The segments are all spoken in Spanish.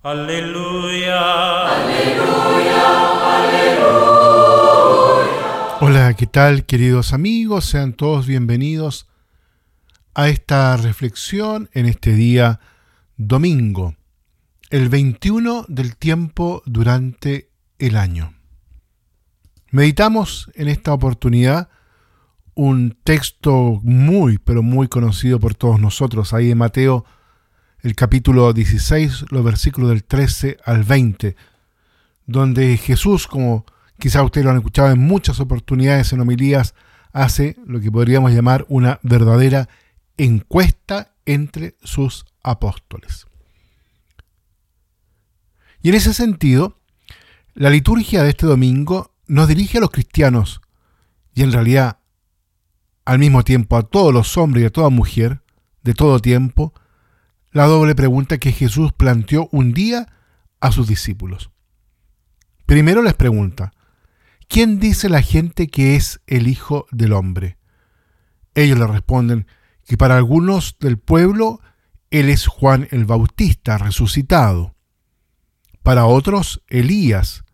Aleluya. Hola, ¿qué tal queridos amigos? Sean todos bienvenidos a esta reflexión en este día domingo, el 21 del tiempo durante el año. Meditamos en esta oportunidad un texto muy, pero muy conocido por todos nosotros, ahí de Mateo, el capítulo 16, los versículos del 13 al 20, donde Jesús, como quizá ustedes lo han escuchado en muchas oportunidades en homilías, hace lo que podríamos llamar una verdadera encuesta entre sus apóstoles. Y en ese sentido, la liturgia de este domingo nos dirige a los cristianos y en realidad al mismo tiempo a todos los hombres y a toda mujer de todo tiempo la doble pregunta que Jesús planteó un día a sus discípulos. Primero les pregunta, ¿quién dice la gente que es el Hijo del Hombre? Ellos le responden que para algunos del pueblo Él es Juan el Bautista resucitado, para otros Elías,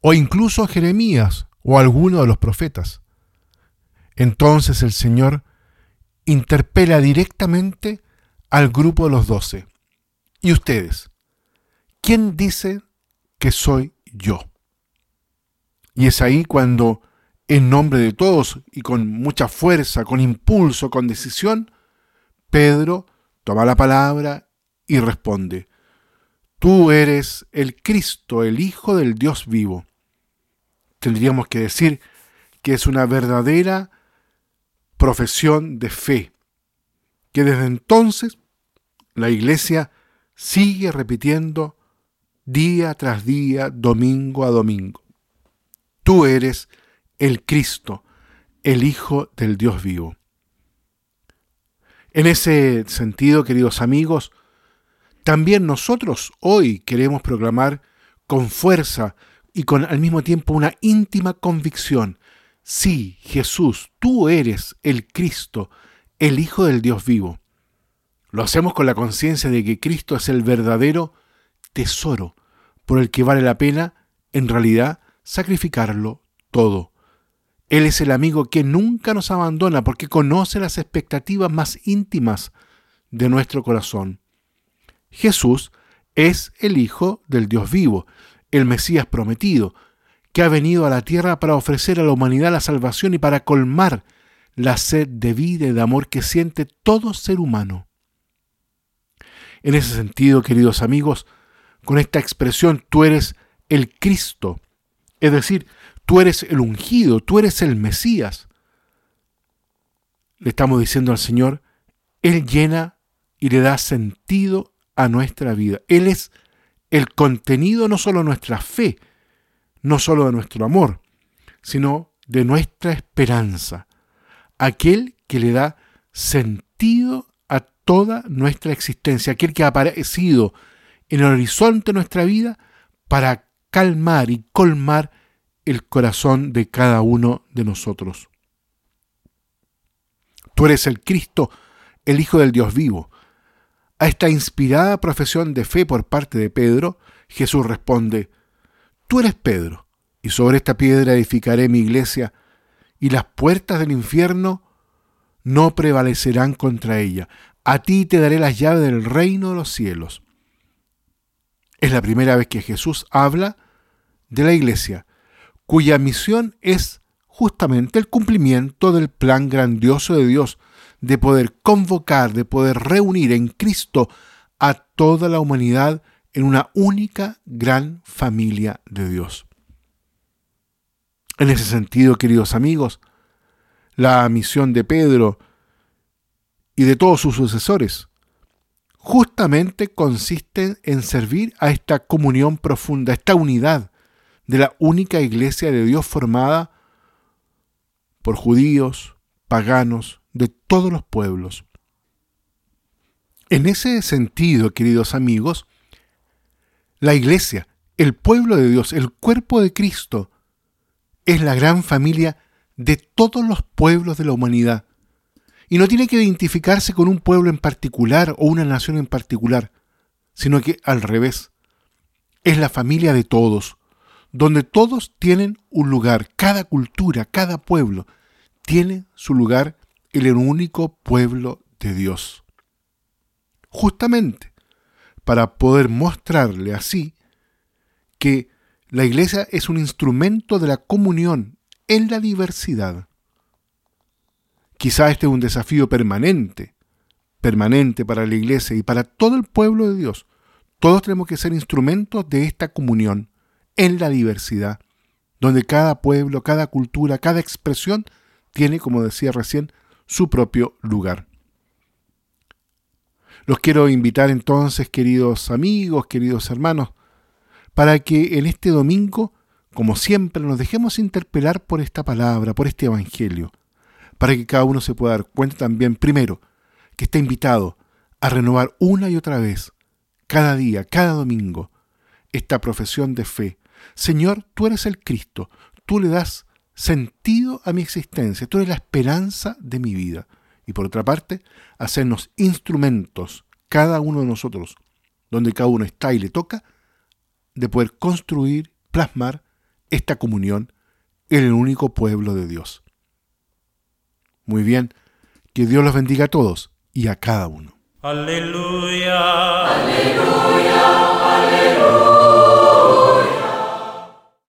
o incluso Jeremías o alguno de los profetas. Entonces el Señor interpela directamente al grupo de los doce. ¿Y ustedes? ¿Quién dice que soy yo? Y es ahí cuando, en nombre de todos y con mucha fuerza, con impulso, con decisión, Pedro toma la palabra y responde, Tú eres el Cristo, el Hijo del Dios vivo tendríamos que decir que es una verdadera profesión de fe, que desde entonces la iglesia sigue repitiendo día tras día, domingo a domingo. Tú eres el Cristo, el Hijo del Dios vivo. En ese sentido, queridos amigos, también nosotros hoy queremos proclamar con fuerza y con al mismo tiempo una íntima convicción. Sí, Jesús, tú eres el Cristo, el Hijo del Dios vivo. Lo hacemos con la conciencia de que Cristo es el verdadero tesoro por el que vale la pena, en realidad, sacrificarlo todo. Él es el amigo que nunca nos abandona porque conoce las expectativas más íntimas de nuestro corazón. Jesús es el Hijo del Dios vivo el Mesías prometido, que ha venido a la tierra para ofrecer a la humanidad la salvación y para colmar la sed de vida y de amor que siente todo ser humano. En ese sentido, queridos amigos, con esta expresión tú eres el Cristo, es decir, tú eres el ungido, tú eres el Mesías. Le estamos diciendo al Señor, Él llena y le da sentido a nuestra vida. Él es el contenido no solo de nuestra fe, no solo de nuestro amor, sino de nuestra esperanza, aquel que le da sentido toda nuestra existencia, aquel que ha aparecido en el horizonte de nuestra vida para calmar y colmar el corazón de cada uno de nosotros. Tú eres el Cristo, el Hijo del Dios vivo, a esta inspirada profesión de fe por parte de Pedro, Jesús responde, Tú eres Pedro, y sobre esta piedra edificaré mi iglesia, y las puertas del infierno no prevalecerán contra ella. A ti te daré las llaves del reino de los cielos. Es la primera vez que Jesús habla de la iglesia, cuya misión es justamente el cumplimiento del plan grandioso de Dios de poder convocar, de poder reunir en Cristo a toda la humanidad en una única gran familia de Dios. En ese sentido, queridos amigos, la misión de Pedro y de todos sus sucesores justamente consiste en servir a esta comunión profunda, esta unidad de la única iglesia de Dios formada por judíos, paganos, de todos los pueblos. En ese sentido, queridos amigos, la iglesia, el pueblo de Dios, el cuerpo de Cristo, es la gran familia de todos los pueblos de la humanidad. Y no tiene que identificarse con un pueblo en particular o una nación en particular, sino que al revés, es la familia de todos, donde todos tienen un lugar, cada cultura, cada pueblo tiene su lugar en el único pueblo de Dios. Justamente para poder mostrarle así que la iglesia es un instrumento de la comunión en la diversidad. Quizá este es un desafío permanente, permanente para la iglesia y para todo el pueblo de Dios. Todos tenemos que ser instrumentos de esta comunión en la diversidad, donde cada pueblo, cada cultura, cada expresión tiene, como decía recién, su propio lugar. Los quiero invitar entonces, queridos amigos, queridos hermanos, para que en este domingo, como siempre, nos dejemos interpelar por esta palabra, por este Evangelio, para que cada uno se pueda dar cuenta también, primero, que está invitado a renovar una y otra vez, cada día, cada domingo, esta profesión de fe. Señor, tú eres el Cristo, tú le das sentido a mi existencia, tú eres la esperanza de mi vida. Y por otra parte, hacernos instrumentos, cada uno de nosotros, donde cada uno está y le toca, de poder construir, plasmar esta comunión en el único pueblo de Dios. Muy bien, que Dios los bendiga a todos y a cada uno. Aleluya, aleluya, aleluya.